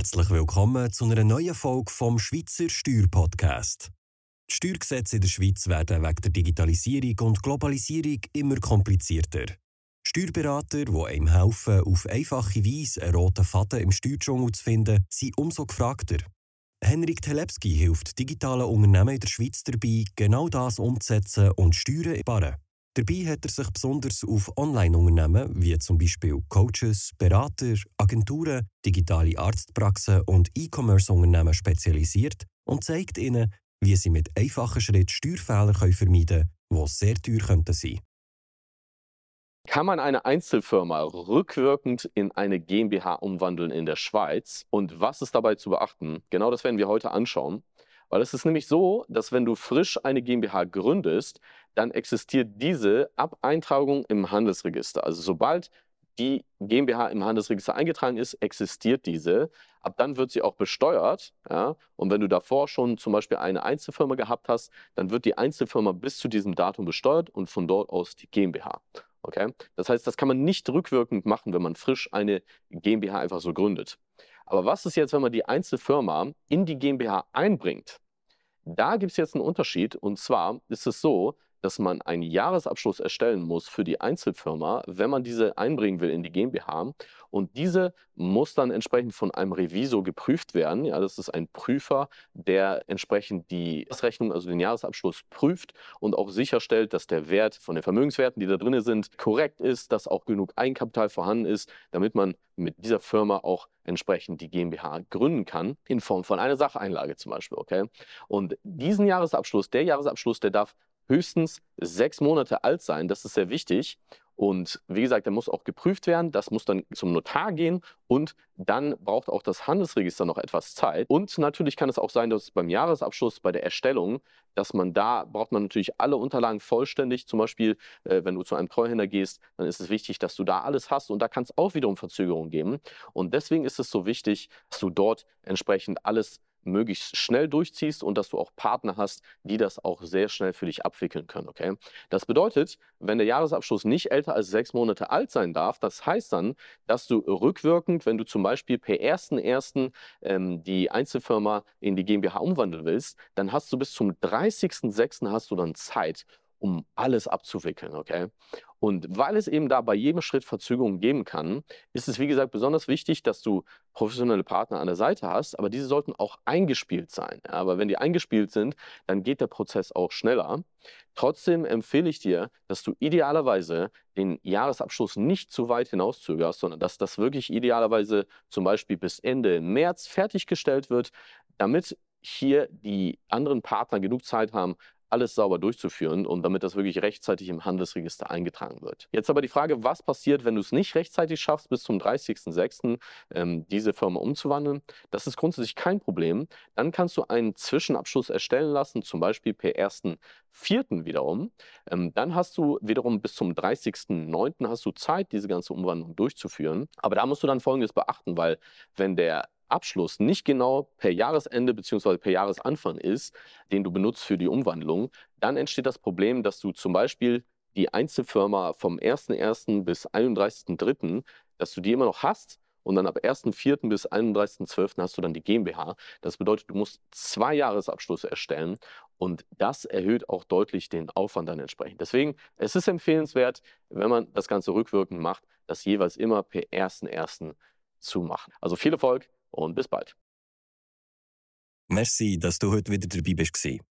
Herzlich willkommen zu einer neuen Folge vom Schweizer Steuerpodcast. Die Steuergesetze in der Schweiz werden wegen der Digitalisierung und Globalisierung immer komplizierter. Steuerberater, die einem helfen, auf einfache Weise einen roten Faden im Steuerdschungel zu finden, sind umso gefragter. Henrik Telepski hilft digitalen Unternehmen in der Schweiz dabei, genau das umzusetzen und Steuern zu sparen. Dabei hat er sich besonders auf Online-Unternehmen wie zum Beispiel Coaches, Berater, Agenturen, digitale Arztpraxen und E-Commerce-Unternehmen spezialisiert und zeigt ihnen, wie sie mit einfachen Schritten Steuerfehler vermeiden können, die sehr teuer könnten sein kann man eine Einzelfirma rückwirkend in eine GmbH umwandeln in der Schweiz? Und was ist dabei zu beachten? Genau das werden wir heute anschauen. Weil es ist nämlich so, dass wenn du frisch eine GmbH gründest, dann existiert diese ab Eintragung im Handelsregister. Also sobald die GmbH im Handelsregister eingetragen ist, existiert diese. Ab dann wird sie auch besteuert. Ja? Und wenn du davor schon zum Beispiel eine Einzelfirma gehabt hast, dann wird die Einzelfirma bis zu diesem Datum besteuert und von dort aus die GmbH. Okay? Das heißt, das kann man nicht rückwirkend machen, wenn man frisch eine GmbH einfach so gründet. Aber was ist jetzt, wenn man die Einzelfirma in die GmbH einbringt? Da gibt es jetzt einen Unterschied. Und zwar ist es so, dass man einen Jahresabschluss erstellen muss für die Einzelfirma, wenn man diese einbringen will in die GmbH. Und diese muss dann entsprechend von einem Revisor geprüft werden. Ja, das ist ein Prüfer, der entsprechend die Rechnung, also den Jahresabschluss prüft und auch sicherstellt, dass der Wert von den Vermögenswerten, die da drin sind, korrekt ist, dass auch genug Eigenkapital vorhanden ist, damit man mit dieser Firma auch entsprechend die GmbH gründen kann, in Form von einer Sacheinlage zum Beispiel. Okay? Und diesen Jahresabschluss, der Jahresabschluss, der darf höchstens sechs Monate alt sein. Das ist sehr wichtig. Und wie gesagt, der muss auch geprüft werden. Das muss dann zum Notar gehen und dann braucht auch das Handelsregister noch etwas Zeit. Und natürlich kann es auch sein, dass beim Jahresabschluss, bei der Erstellung, dass man da braucht man natürlich alle Unterlagen vollständig. Zum Beispiel, äh, wenn du zu einem Treuhänder gehst, dann ist es wichtig, dass du da alles hast und da kann es auch wiederum Verzögerungen geben. Und deswegen ist es so wichtig, dass du dort entsprechend alles möglichst schnell durchziehst und dass du auch Partner hast, die das auch sehr schnell für dich abwickeln können. Okay? Das bedeutet, wenn der Jahresabschluss nicht älter als sechs Monate alt sein darf, das heißt dann, dass du rückwirkend, wenn du zum Beispiel per 1.1. Ähm, die Einzelfirma in die GmbH umwandeln willst, dann hast du bis zum 30.06. hast du dann Zeit, um alles abzuwickeln, okay? Und weil es eben da bei jedem Schritt Verzögerungen geben kann, ist es wie gesagt besonders wichtig, dass du professionelle Partner an der Seite hast, aber diese sollten auch eingespielt sein. Aber wenn die eingespielt sind, dann geht der Prozess auch schneller. Trotzdem empfehle ich dir, dass du idealerweise den Jahresabschluss nicht zu weit hinauszögerst, sondern dass das wirklich idealerweise zum Beispiel bis Ende März fertiggestellt wird, damit hier die anderen Partner genug Zeit haben, alles sauber durchzuführen und damit das wirklich rechtzeitig im Handelsregister eingetragen wird. Jetzt aber die Frage, was passiert, wenn du es nicht rechtzeitig schaffst, bis zum 30.06. Ähm, diese Firma umzuwandeln? Das ist grundsätzlich kein Problem. Dann kannst du einen Zwischenabschluss erstellen lassen, zum Beispiel per 1.04. wiederum. Ähm, dann hast du wiederum bis zum 30.09. hast du Zeit, diese ganze Umwandlung durchzuführen. Aber da musst du dann Folgendes beachten, weil wenn der Abschluss nicht genau per Jahresende bzw. per Jahresanfang ist, den du benutzt für die Umwandlung, dann entsteht das Problem, dass du zum Beispiel die Einzelfirma vom 1.1. bis 31.3., dass du die immer noch hast und dann ab 1.4. bis 31.12. hast du dann die GmbH. Das bedeutet, du musst zwei Jahresabschlüsse erstellen und das erhöht auch deutlich den Aufwand dann entsprechend. Deswegen, es ist empfehlenswert, wenn man das Ganze rückwirkend macht, das jeweils immer per 1.1. zu machen. Also viel Erfolg und bis bald. Merci, dass du heute wieder dabei bist.